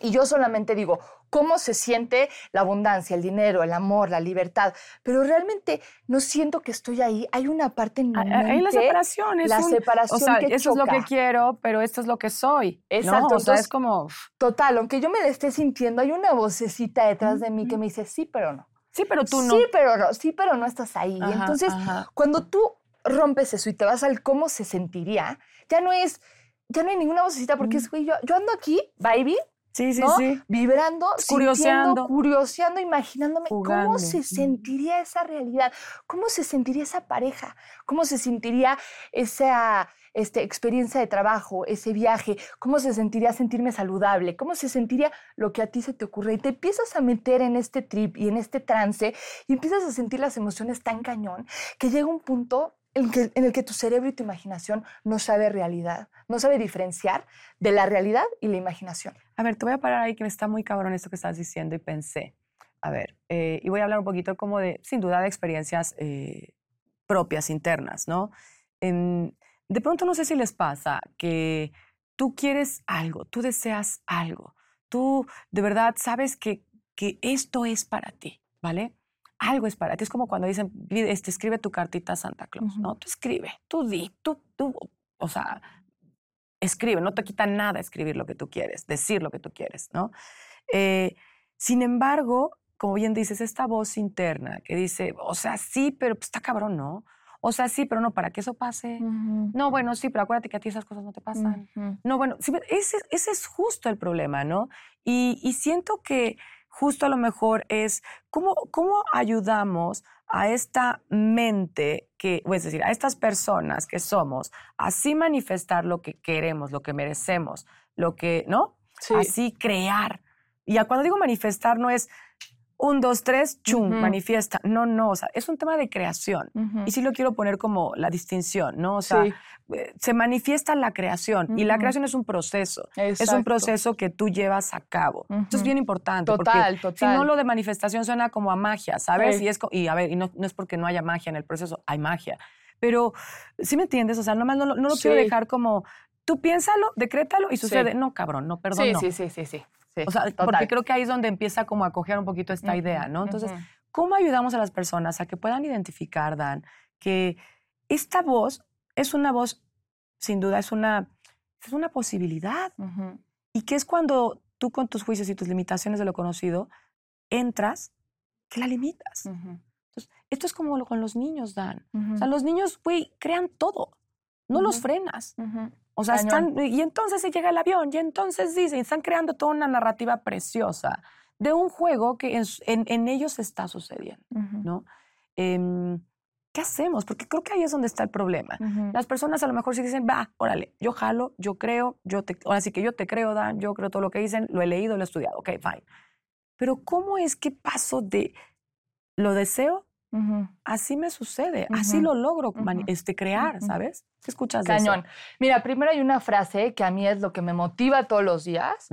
y yo solamente digo, ¿cómo se siente la abundancia, el dinero, el amor, la libertad? Pero realmente no siento que estoy ahí. Hay una parte en mi Ahí- Ahí la mente, separación es la un- separación o sea, que eso es lo que choca. quiero, pero esto es lo que soy. ¿no? Exacto, O sea, es como, Total, aunque yo me la esté sintiendo, hay una vocecita detrás de mí que me dice, sí, pero no. sí, pero tú no. Sí, pero no, sí, pero no estás ahí. Ajá, Entonces, ajá. cuando tú rompes eso y te vas al cómo se sentiría, ya no es, ya no hay ninguna vocecita porque es, güey, yo, yo ando aquí, baby, Sí, sí, ¿no? sí. Vibrando, Curioseando. curioseando, imaginándome Jugando. cómo se sentiría esa realidad, cómo se sentiría esa pareja, cómo se sentiría esa este, experiencia de trabajo, ese viaje, cómo se sentiría sentirme saludable, cómo se sentiría lo que a ti se te ocurre. Y te empiezas a meter en este trip y en este trance y empiezas a sentir las emociones tan cañón que llega un punto en, que- en el que tu cerebro y tu imaginación no sabe realidad, no sabe diferenciar de la realidad y la imaginación. A ver, te voy a parar ahí que me está muy cabrón esto que estás diciendo y pensé. A ver, eh, y voy a hablar un poquito como de, sin duda, de experiencias eh, propias, internas, ¿no? Em, de pronto no sé si les pasa que tú quieres algo, tú deseas algo, tú de verdad sabes que, que esto es para ti, ¿vale? Algo es para ti. Es como cuando dicen, "Pide- este, escribe tu cartita a Santa Claus, Ujú. ¿no? Tú escribe, tú di, tú, tú, o sea, escribe, no te quita nada escribir lo que tú quieres, decir lo que tú quieres, ¿no? Eh, sin embargo, como bien dices, esta voz interna que dice, o sea, sí, pero pues, está cabrón, ¿no? O sea, sí, pero no, para que eso pase. No, bueno, sí, pero acuérdate que a ti esas cosas no te pasan. No, bueno, sí, ese, ese es justo el problema, ¿no? Y, y siento que justo a lo mejor es cómo, cómo ayudamos a esta mente, que, o es decir, a estas personas que somos, así manifestar lo que queremos, lo que merecemos, lo que, ¿no? Sí. Así crear. Y ya cuando digo manifestar no es un, dos, tres, chum, manifiesta. No, no, o sea, es un tema de creación. Y sí lo quiero poner como la distinción, ¿no? O sea, Sí. eh, se manifiesta la creación y la creación es un proceso. Es Exacto. un proceso que tú llevas a cabo. Esto es bien importante. Total, porque Si no, total. lo de manifestación suena como a magia, ¿sabes? Sí. Y, es, y a ver, y no, no es porque no haya magia en el proceso, hay magia. Pero, ¿sí me entiendes? O sea, nomás no, lo- no lo quiero dejar como, tú piénsalo, decrétalo y sucede. No, cabrón, no, perdón, sí, no. sí, sí, sí, sí, sí, O sea, porque total. creo que ahí es donde empieza como a coger un poquito esta Ujú, idea, ¿no? Entonces, ujú. ¿cómo ayudamos a las personas a que puedan identificar, Dan, que esta voz es una voz, sin duda, es una, es una posibilidad? Ujú. Y que es cuando tú con tus juicios y tus limitaciones de lo conocido entras, que la limitas. Entonces, esto es como con los niños, Dan. O sea, los niños, güey, crean todo. No los frenas. O sea, están, y entonces se llega el avión, y entonces dicen, están creando toda una narrativa preciosa de un juego que en, en- en ellos está sucediendo, Ujú. ¿no? Em, ¿Qué hacemos? Porque creo que ahí es donde está el problema. Ujú. Las personas a lo mejor sí dicen, va, órale, yo jalo, yo creo, yo te, ahora sí que yo te creo, Dan, yo creo todo lo que dicen, lo he leído, lo he estudiado, ok, fine. Pero ¿cómo es que paso de lo deseo, Así me sucede, así lo logro este, crear. ¿sabes? ¿Qué escuchas de eso? Cañón. Mira, primero hay una frase que a mí es lo que me motiva todos los días.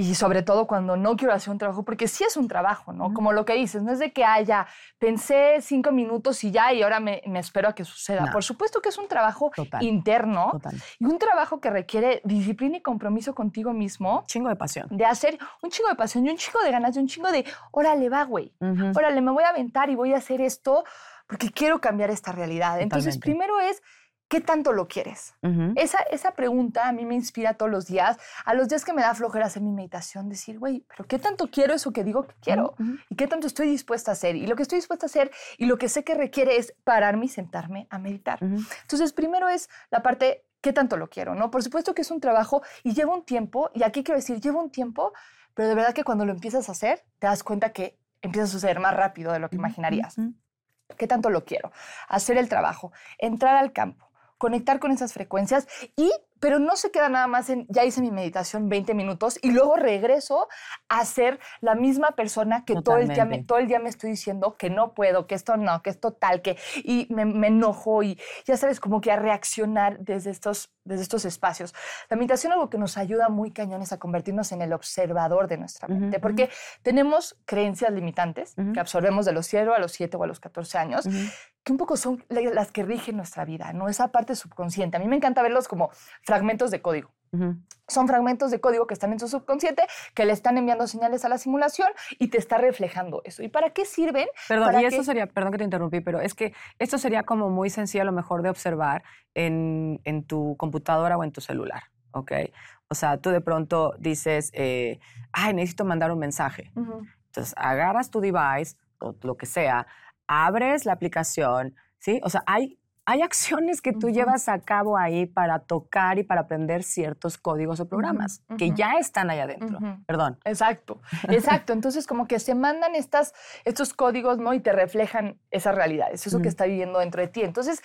Y sobre todo cuando no quiero hacer un trabajo, porque sí es un trabajo, ¿no? Como lo que dices, no es de que haya, pensé cinco minutos y ya y ahora me, me espero a que suceda. No. Por supuesto que es un trabajo Total. interno Total. y un trabajo que requiere disciplina y compromiso contigo mismo Chingo de pasión. de hacer un chingo de pasión y un chingo de ganas y un chingo de, órale, va, güey. Ujú. órale, me voy a aventar y voy a hacer esto porque quiero cambiar esta realidad. Entonces, primero es ¿qué tanto lo quieres? Ujú. Esa, esa pregunta a mí me inspira todos los días. A los días que me da flojera hacer mi meditación, decir, güey, pero ¿qué tanto quiero eso que digo que quiero? Ujú. ¿Y qué tanto estoy dispuesta a hacer? Y lo que estoy dispuesta a hacer y lo que sé que requiere es pararme y sentarme a meditar. Ujú. Entonces, primero es la parte, ¿qué tanto lo quiero? ¿no? Por supuesto que es un trabajo y lleva un tiempo, y aquí quiero decir, lleva un tiempo, pero de verdad que cuando lo empiezas a hacer, te das cuenta que empieza a suceder más rápido de lo que imaginarías. ¿Qué tanto lo quiero? Hacer el trabajo, entrar al campo, conectar con esas frecuencias y, pero no se queda nada más en, ya hice mi meditación 20 minutos y luego regreso a ser la misma persona que todo el, día me, todo el día me estoy diciendo que no puedo, que esto no, que esto tal, que, y me, me enojo y ya sabes, como que a reaccionar desde estos, desde estos espacios. La meditación algo que nos ayuda muy cañón es a convertirnos en el observador de nuestra mente, porque tenemos creencias limitantes que absorbemos de los 0 a los 7 o a los 14 años, que un poco son la- las que rigen nuestra vida, ¿no? Esa parte subconsciente. A mí me encanta verlos como fragmentos de código. Ujú. Son fragmentos de código que están en tu subconsciente, que le están enviando señales a la simulación y te está reflejando eso. ¿Y para qué sirven? Perdón, Para y eso sería, perdón que te interrumpí, pero es que esto sería como muy sencillo a lo mejor de observar en, en tu computadora o en tu celular, ¿ok? O sea, tú de pronto dices, eh, ay, necesito mandar un mensaje. Entonces, agarras tu device o lo que sea, abres la aplicación, ¿sí? O sea, hay, hay acciones que tú llevas a cabo ahí para tocar y para aprender ciertos códigos o programas que ya están ahí adentro. Perdón. Exacto, exacto. Entonces, como que se mandan estas, estos códigos, ¿no? Y te reflejan esas realidades, eso que está viviendo dentro de ti. Entonces,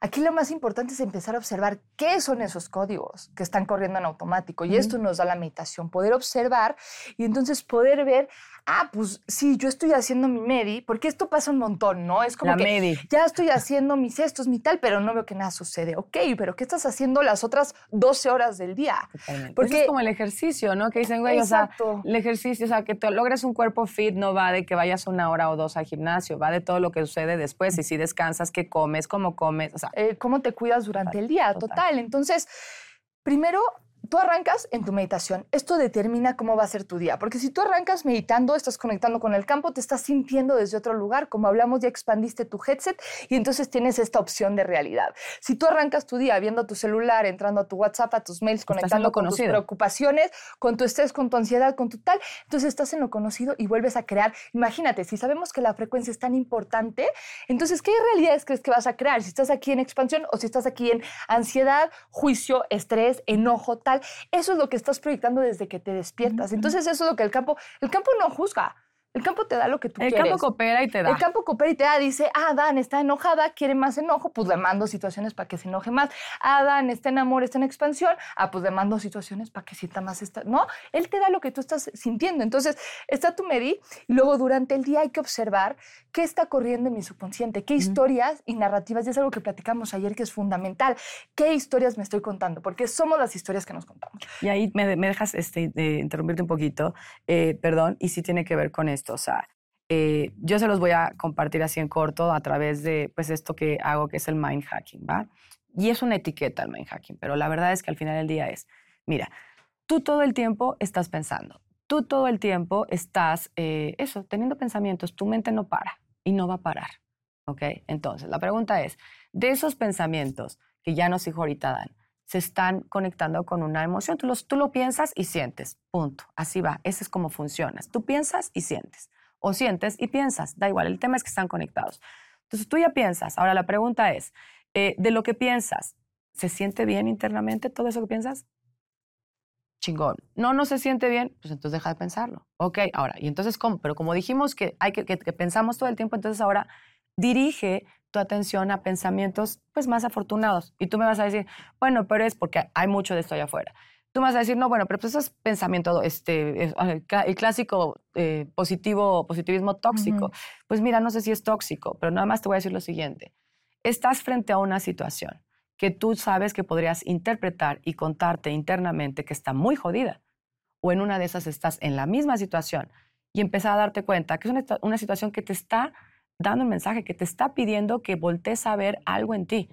aquí lo más importante es empezar a observar qué son esos códigos que están corriendo en automático. Y esto nos da la meditación, poder observar y entonces poder ver, ah, pues sí, yo estoy haciendo mi medi, porque esto pasa un montón, ¿no? Es como La que Medi. ya estoy haciendo mis estos, mi tal, pero no veo que nada sucede. Ok, pero ¿qué estás haciendo las otras 12 horas del día? Totalmente. Porque- Eso es como el ejercicio, ¿no? Que dicen, güey, o sea, Exacto. el ejercicio, o sea, que te logres un cuerpo fit no va de que vayas una hora o dos al gimnasio, va de todo lo que sucede después. Y si descansas, qué comes, cómo comes, o sea, eh, cómo te cuidas durante Total, el día, total. total. Entonces, primero, tú arrancas en tu meditación. Esto determina cómo va a ser tu día, porque si tú arrancas meditando, estás conectando con el campo, te estás sintiendo desde otro lugar, como hablamos, ya expandiste tu headset y entonces tienes esta opción de realidad. Si tú arrancas tu día viendo tu celular, entrando a tu WhatsApp, a tus mails, conectando con tus preocupaciones, con tu estrés, con tu ansiedad, con tu tal, entonces estás en lo conocido y vuelves a crear. Imagínate, si sabemos que la frecuencia es tan importante, entonces, ¿qué realidades crees que vas a crear? Si estás aquí en expansión o si estás aquí en ansiedad, juicio, estrés, enojo, tal. Eso es lo que estás proyectando desde que te despiertas. Entonces, eso es lo que el campo, el campo no juzga. El campo te da lo que tú el quieres. campo coopera y te da. El campo coopera y te da, dice, ah, Dan está enojada, quiere más enojo, pues le mando situaciones para que se enoje más. Ah, Dan está en amor, está en expansión, ah, pues le mando situaciones para que sienta más esta. No, él te da lo que tú estás sintiendo. Entonces, está tu medi, y luego durante el día hay que observar qué está corriendo en mi subconsciente, qué historias y narrativas, y es algo que platicamos ayer que es fundamental. ¿Qué historias me estoy contando? Porque somos las historias que nos contamos. Y ahí me, me dejas este, interrumpirte un poquito, eh, perdón, y sí tiene que ver con esto. O sea, eh, yo se los voy a compartir así en corto a través de pues esto que hago, que es el mind hacking, ¿va? Y es una etiqueta el mind hacking, pero la verdad es que al final del día es, mira, tú todo el tiempo estás pensando, tú todo el tiempo estás, eh, eso, teniendo pensamientos, tu mente no para y no va a parar, ¿ok? Entonces, la pregunta es, de esos pensamientos que ya nos dijo ahorita Dan, se están conectando con una emoción. Tú, los, tú lo piensas y sientes, punto. Así va, ese es como funcionas. Tú piensas y sientes, o sientes y piensas, da igual, el tema es que están conectados. Entonces tú ya piensas, ahora la pregunta es, eh, de lo que piensas, ¿se siente bien internamente todo eso que piensas? Chingón. No, no se siente bien, pues entonces deja de pensarlo. Ok, ahora, y entonces, ¿cómo? Pero como dijimos que, hay que, que, que pensamos todo el tiempo, entonces ahora dirige tu atención a pensamientos pues más afortunados. Y tú me vas a decir, bueno, pero es porque hay mucho de esto allá afuera. Tú me vas a decir, no, bueno, pero pues eso es pensamiento, este, es, el clásico eh, positivo, positivismo tóxico. Pues mira, no sé si es tóxico, pero nada más te voy a decir lo siguiente. Estás frente a una situación que tú sabes que podrías interpretar y contarte internamente que está muy jodida. O en una de esas estás en la misma situación y empezar a darte cuenta que es una, una situación que te está dando un mensaje, que te está pidiendo que voltees a ver algo en ti.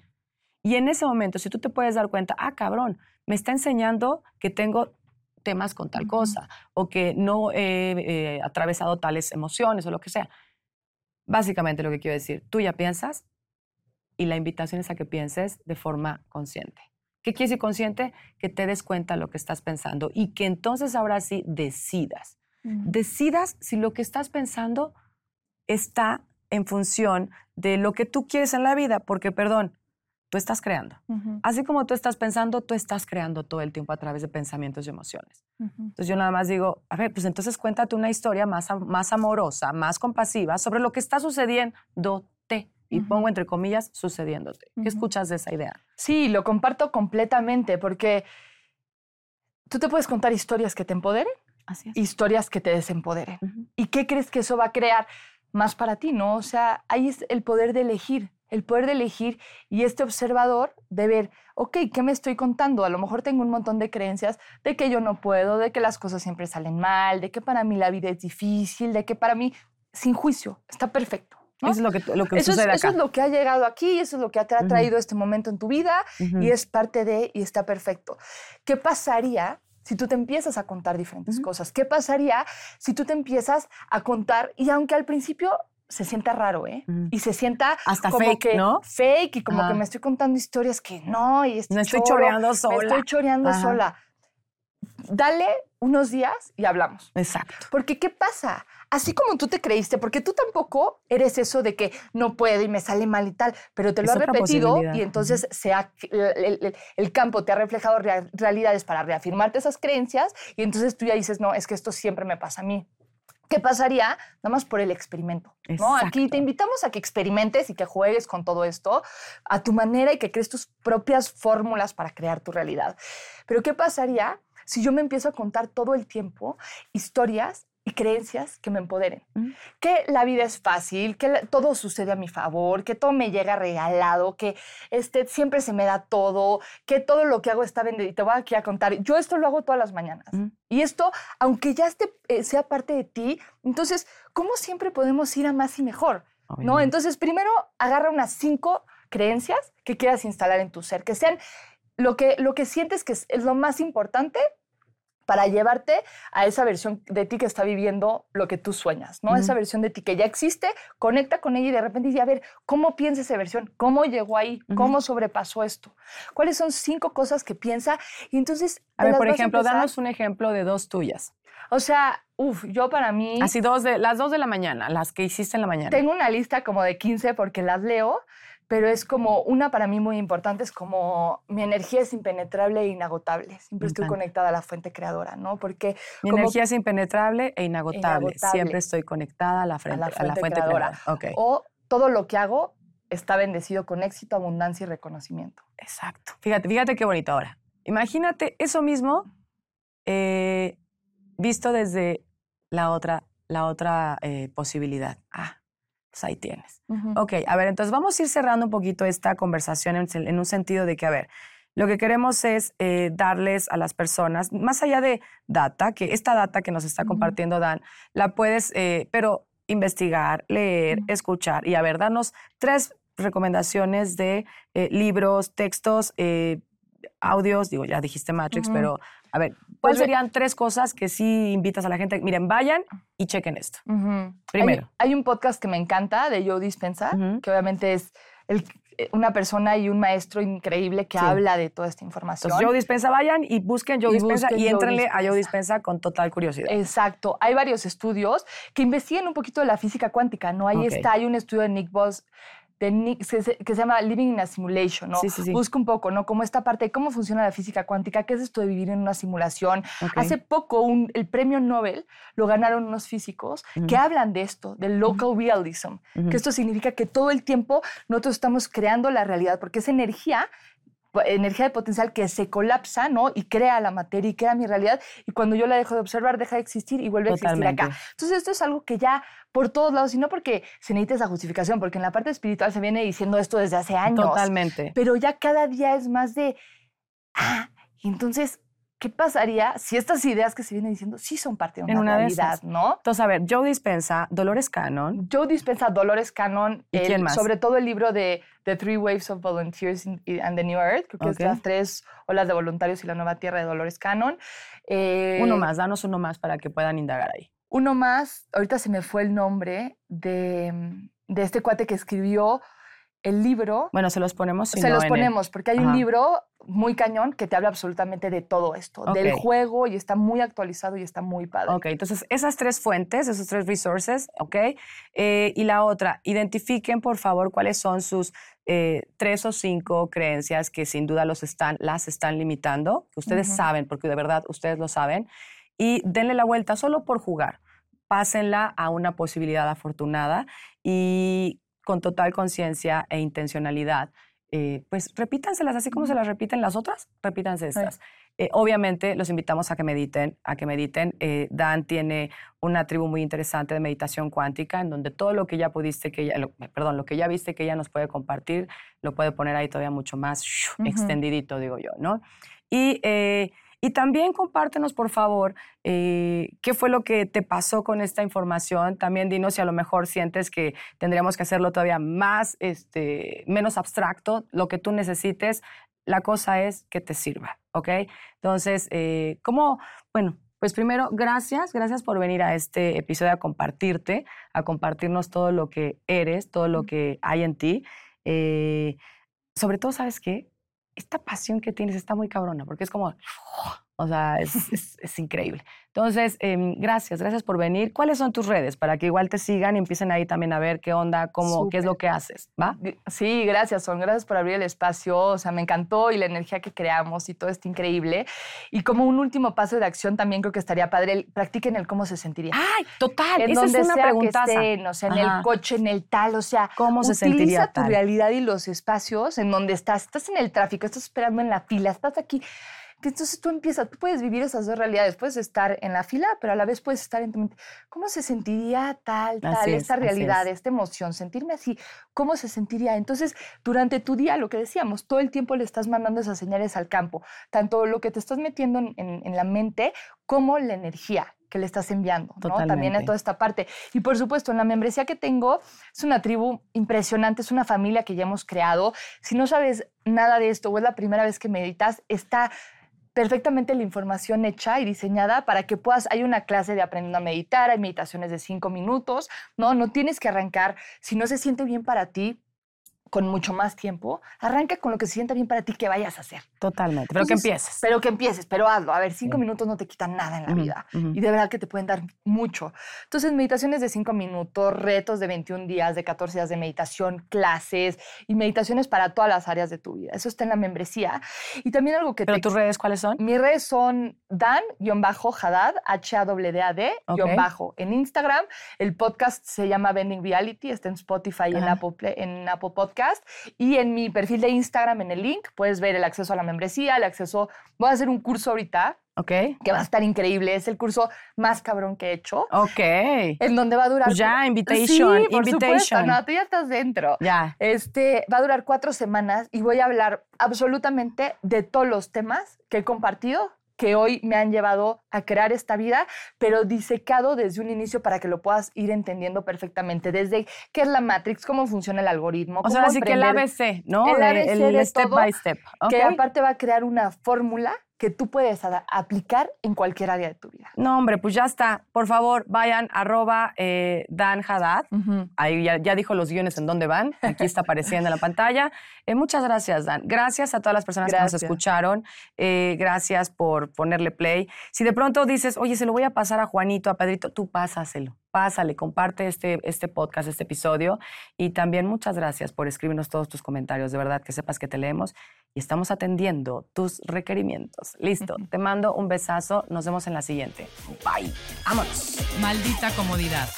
Y en ese momento, si tú te puedes dar cuenta, ah, cabrón, me está enseñando que tengo temas con tal Ujú. cosa o que no he eh, atravesado tales emociones o lo que sea. Básicamente lo que quiero decir, tú ya piensas, y la invitación es a que pienses de forma consciente. ¿Qué quiere decir consciente? Que te des cuenta de lo que estás pensando y que entonces ahora sí decidas. Decidas si lo que estás pensando está en función de lo que tú quieres en la vida, porque, perdón, tú estás creando. Así como tú estás pensando, tú estás creando todo el tiempo a través de pensamientos y emociones. ujú. Entonces yo nada más digo, a ver, pues entonces cuéntate una historia más, más amorosa, más compasiva sobre lo que está sucediéndote. Y pongo entre comillas, sucediéndote. ¿Qué escuchas de esa idea? Sí, lo comparto completamente porque tú te puedes contar historias que te empoderen, Así es. historias que te desempoderen. ¿Y qué crees que eso va a crear más para ti, no? O sea, ahí es el poder de elegir, el poder de elegir y este observador de ver, ok, ¿qué me estoy contando? A lo mejor tengo un montón de creencias de que yo no puedo, de que las cosas siempre salen mal, de que para mí la vida es difícil, de que para mí, sin juicio, está perfecto. ¿no? Eso es lo que, lo que Eso es, eso lo que ha llegado aquí, eso es lo que te ha traído este momento en tu vida y es parte de y está perfecto. ¿Qué pasaría si tú te empiezas a contar diferentes cosas? ¿Qué pasaría si tú te empiezas a contar y aunque al principio se sienta raro, ¿eh? Y se sienta Hasta como fake, que ¿no? fake y como que me estoy contando historias que no y este Me estoy choro, choreando Me sola. estoy choreando Ajá. sola. Dale unos días y hablamos. Exacto. Porque, ¿qué pasa? Así como tú te creíste, porque tú tampoco eres eso de que no puedo y me sale mal y tal, pero te lo has repetido y entonces se ha- el, el- el campo te ha reflejado rea- realidades para reafirmarte esas creencias y entonces tú ya dices, no, es que esto siempre me pasa a mí. ¿Qué pasaría? Nada más por el experimento. ¿no? Aquí te invitamos a que experimentes y que juegues con todo esto a tu manera y que crees tus propias fórmulas para crear tu realidad. Pero ¿qué pasaría si yo me empiezo a contar todo el tiempo historias y creencias que me empoderen? Que la vida es fácil, que todo sucede a mi favor, que todo me llega regalado, que este, siempre se me da todo, que todo lo que hago está bendito. Y te voy aquí a contar, yo esto lo hago todas las mañanas. Y esto, aunque ya esté, eh, sea parte de ti, entonces, ¿cómo siempre podemos ir a más y mejor? ¿No? Entonces, primero agarra unas cinco creencias que quieras instalar en tu ser, que sean lo que, lo que sientes que es, es lo más importante para llevarte a esa versión de ti que está viviendo lo que tú sueñas, ¿no? Esa versión de ti que ya existe, conecta con ella y de repente dice, a ver, ¿cómo piensa esa versión? ¿Cómo llegó ahí? ¿Cómo sobrepasó esto? ¿Cuáles son cinco cosas que piensa? Y entonces... A ver, por a ejemplo, empezar- danos un ejemplo de dos tuyas. O sea, uff, yo para mí... Así dos de, las dos de la mañana, las que hiciste en la mañana. Tengo una lista como de 15 porque las leo, pero es como una para mí muy importante, es como mi energía es impenetrable e inagotable. Siempre estoy conectada a la fuente creadora, ¿no? Porque Mi como- energía es impenetrable e inagotable. Inagotable. Siempre estoy conectada a la, frente, a la fuente, fuente creadora. o todo lo que hago está bendecido con éxito, abundancia y reconocimiento. Exacto. Fíjate, fíjate qué bonito ahora. Imagínate eso mismo eh, visto desde la otra, la otra eh, posibilidad. Ah, pues ahí tienes. Ok, a ver, entonces vamos a ir cerrando un poquito esta conversación en, un sentido de que, a ver, lo que queremos es eh, darles a las personas, más allá de data, que esta data que nos está compartiendo Dan, la puedes, eh, pero investigar, leer, escuchar y, a ver, darnos tres recomendaciones de eh, libros, textos, eh, audios, digo, ya dijiste Matrix, pero, a ver, Pues ¿cuáles serían tres cosas que sí invitas a la gente? Miren, vayan y chequen esto. Primero. Hay, un podcast que me encanta de Joe Dispensa, que obviamente es el- eh, una persona y un maestro increíble que Sí. habla de toda esta información. Entonces, Joe Dispensa, vayan y busquen Joe Y Dispensa busquen y Joe éntrenle a Joe Dispensa. Con total curiosidad. Exacto. Hay varios estudios que investigan un poquito de la física cuántica, ¿no? Ahí Ok. está, hay un estudio de Nick Boss de Nick, que, se, que se llama Living in a Simulation, ¿no? Sí, sí, sí. Busca un poco, ¿no? Como esta parte de cómo funciona la física cuántica, qué es esto de vivir en una simulación. Ok. Hace poco un- el premio Nobel lo ganaron unos físicos Ujú. que hablan de esto, del local realism, Ujú. que esto significa que todo el tiempo nosotros estamos creando la realidad, porque es energía energía de potencial que se colapsa, ¿no? Y crea la materia y crea mi realidad. Y cuando yo la dejo de observar, deja de existir y vuelve a existir acá. Entonces, esto es algo que ya por todos lados, y no porque se necesite esa justificación, porque en la parte espiritual se viene diciendo esto desde hace años. Totalmente. Pero ya cada día es más de, ah, entonces, ¿qué pasaría si estas ideas que se vienen diciendo sí son parte de una, En una de realidad. ¿no? Entonces, a ver, Joe Dispensa, Dolores Cannon. Joe dispensa Dolores Cannon, ¿Y el- quién más? sobre todo el libro de The Three Waves of Volunteers in- and the New Earth, creo que Ok. es las tres olas de voluntarios y la nueva tierra de Dolores Cannon. Eh, Uno más, danos uno más para que puedan indagar ahí. Uno más, ahorita se me fue el nombre de, de este cuate que escribió el libro. Bueno, se los ponemos. si se no, los el- ponemos, porque hay un libro muy cañón que te habla absolutamente de todo esto, del juego y está muy actualizado y está muy padre. Ok, entonces esas tres fuentes, esos tres resources, ¿ok? Eh, y la otra, identifiquen por favor cuáles son sus eh, tres o cinco creencias que sin duda los están, las están limitando, que ustedes saben, porque de verdad ustedes lo saben, y denle la vuelta solo por jugar. Pásenla a una posibilidad afortunada y con total conciencia e intencionalidad, eh, pues repítanselas así como se las repiten las otras, repítanse estas. Eh, obviamente los invitamos a que mediten, a que mediten. Eh, Dan tiene una tribu muy interesante de meditación cuántica, en donde todo lo que ya pudiste que ella, lo- perdón, lo que ya viste que ella nos puede compartir, lo puede poner ahí todavía mucho más shu, Ujú. extendidito, digo yo, ¿no? Y, eh, y también compártenos, por favor, eh, qué fue lo que te pasó con esta información. También dinos si a lo mejor sientes que tendríamos que hacerlo todavía más, este, menos abstracto, lo que tú necesites. La cosa es que te sirva, ¿ok? Entonces, eh, ¿cómo? Bueno, pues primero, gracias, gracias por venir a este episodio a compartirte, a compartirnos todo lo que eres, todo lo que hay en ti. Eh, sobre todo, ¿sabes qué? Esta pasión que tienes está muy cabrona, porque es como, o sea, es, es- es increíble. Entonces, em, gracias, gracias por venir. ¿Cuáles son tus redes? Para que igual te sigan y empiecen ahí también a ver qué onda, cómo, qué es lo que haces, ¿va? Sí, gracias, Son. Gracias por abrir el espacio. O sea, me encantó y la energía que creamos y todo está increíble. Y como un último paso de acción, también creo que estaría padre. el- practiquen el cómo se sentiría. ¡Ay, total! en Esa donde es una sea preguntaza. que estén, o sea, en Ajá. el coche, en el tal, o sea, ¿Cómo se sentiría tu tal? realidad y los espacios en donde estás. Estás en el tráfico, estás esperando en la fila, estás aquí. Que Entonces tú empiezas, tú puedes vivir esas dos realidades. Puedes estar en la fila, pero a la vez puedes estar en tu mente. ¿Cómo se sentiría tal, tal, Así esta realidad, es. esta emoción? Sentirme así, ¿cómo se sentiría? Entonces, durante tu día, lo que decíamos, todo el tiempo le estás mandando esas señales al campo, tanto lo que te estás metiendo en, en- en la mente como la energía que le estás enviando, ¿no? También en toda esta parte. Y por supuesto, en la membresía que tengo, es una tribu impresionante, es una familia que ya hemos creado. Si no sabes nada de esto o es la primera vez que meditas, está perfectamente la información hecha y diseñada para que puedas, hay una clase de aprendiendo a meditar, hay meditaciones de cinco minutos, ¿no? No tienes que arrancar, si no se siente bien para ti, con mucho más tiempo, arranca con lo que se sienta bien para ti que vayas a hacer. Totalmente. Pero que Entonces, empieces. Pero que empieces, pero hazlo. A ver, cinco Sí. minutos no te quitan nada en la Ujú, vida. ujú. Y de verdad que te pueden dar mucho. Entonces, meditaciones de cinco minutos, retos de 21 días, de 14 días de meditación, clases y meditaciones para todas las áreas de tu vida. Eso está en la membresía. Y también algo que ¿Pero te... tus redes cuáles son? Mis redes son Dan-Hadad, H-A-D-D-A-D, Ok. guion bajo, en Instagram. El podcast se llama Bending Reality, está en Spotify y en Ajá. Apple, en Apple Podcast. Y en mi perfil de Instagram, en el link, puedes ver el acceso a la membresía, el acceso... Voy a hacer un curso ahorita Ok. que va a estar increíble. Es el curso más cabrón que he hecho. Ok. En donde va a durar... Pues ya, Sí, invitation, por supuesto. invitation. No, tú ya estás dentro. Ya. Este va a durar cuatro semanas y voy a hablar absolutamente de todos los temas que he compartido que hoy me han llevado a crear esta vida, pero disecado desde un inicio para que lo puedas ir entendiendo perfectamente, desde qué es la Matrix, cómo funciona el algoritmo, O sea, así que el ABC, ¿no? el ABC el de step todo, by step. que aparte va a crear una fórmula que tú puedes aplicar en cualquier área de tu vida. No, hombre, pues ya está. Por favor, vayan, arroba eh, Dan Haddad. Ahí ya, ya dijo los guiones en dónde van. Aquí está apareciendo en la pantalla. Eh, muchas gracias, Dan. Gracias a todas las personas que nos escucharon. Eh, gracias por ponerle play. Si de pronto dices, oye, se lo voy a pasar a Juanito, a Pedrito, tú pásaselo. Pásale, comparte este, este podcast, este episodio. Y también muchas gracias por escribirnos todos tus comentarios. De verdad, que sepas que te leemos y estamos atendiendo tus requerimientos. Listo. Te mando un besazo. Nos vemos en la siguiente. Bye. Vámonos. Maldita comodidad.